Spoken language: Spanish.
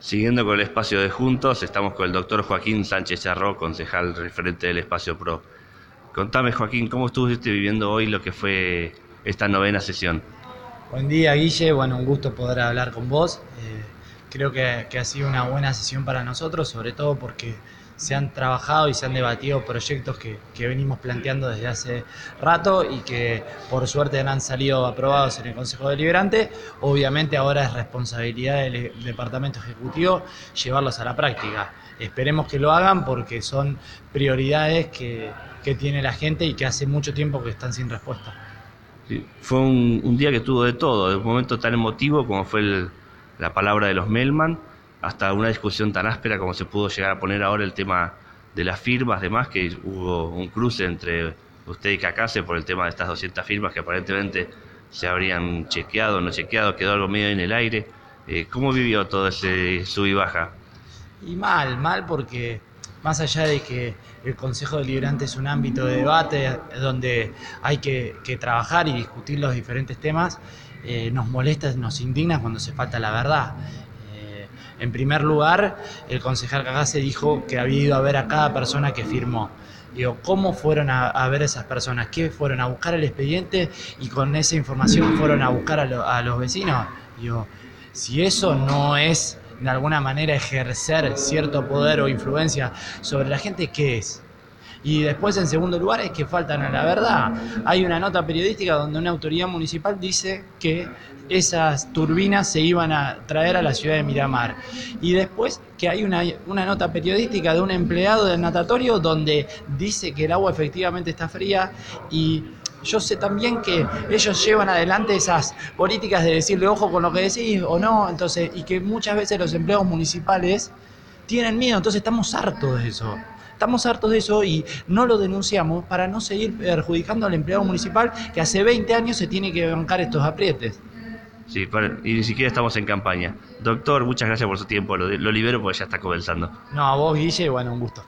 Siguiendo con el espacio de Juntos, estamos con el doctor Joaquín Sánchez Charró, concejal referente del espacio PRO. Contame, Joaquín, ¿cómo estuviste viviendo hoy lo que fue esta novena sesión? Buen día, Guille. Bueno, un gusto poder hablar con vos. Creo que, que ha sido una buena sesión para nosotros, sobre todo porque se han trabajado y se han debatido proyectos que, venimos planteando desde hace rato y que por suerte han salido aprobados en el Consejo Deliberante. Obviamente ahora es responsabilidad del Departamento Ejecutivo llevarlos a la práctica. Esperemos que lo hagan porque son prioridades que, tiene la gente y que hace mucho tiempo que están sin respuesta. fue un, día que tuvo de todo, de un momento tan emotivo como fue la palabra de los Melman, hasta una discusión tan áspera como se pudo llegar a poner ahora el tema de las firmas, demás, que hubo un cruce entre usted y Cacase por el tema de estas 200 firmas que aparentemente se habrían chequeado, no chequeado, quedó algo medio en el aire. Eh, ¿Cómo vivió todo ese sub y baja? Y mal, mal porque más allá de que el Consejo Deliberante es un ámbito de debate donde hay que, trabajar y discutir los diferentes temas, eh, nos molesta, nos indigna cuando se falta la verdad. En primer lugar, el concejal Cagase dijo que había ido a ver a cada persona que firmó. Digo, ¿cómo fueron a, ver esas personas? ¿Qué fueron a buscar el expediente y con esa información fueron a buscar a, los vecinos? Digo, si eso no es de alguna manera ejercer cierto poder o influencia sobre la gente, ¿qué es? Y después, en segundo lugar, es que faltan a la verdad. Hay una nota periodística donde una autoridad municipal dice que esas turbinas se iban a traer a la ciudad de Miramar. Y después que hay una, una nota periodística de un empleado del natatorio donde dice que el agua efectivamente está fría y yo sé también que ellos llevan adelante esas políticas de decirle ojo con lo que decís o no, entonces, y que muchas veces los empleados municipales tienen miedo, entonces estamos hartos de eso. Estamos hartos de eso y no lo denunciamos para no seguir perjudicando al empleado municipal que hace 20 años se tiene que bancar estos aprietes. Sí, y ni siquiera estamos en campaña. Doctor, muchas gracias por su tiempo. Lo, lo libero porque ya está comenzando. No, a vos, Guille, bueno, un gusto.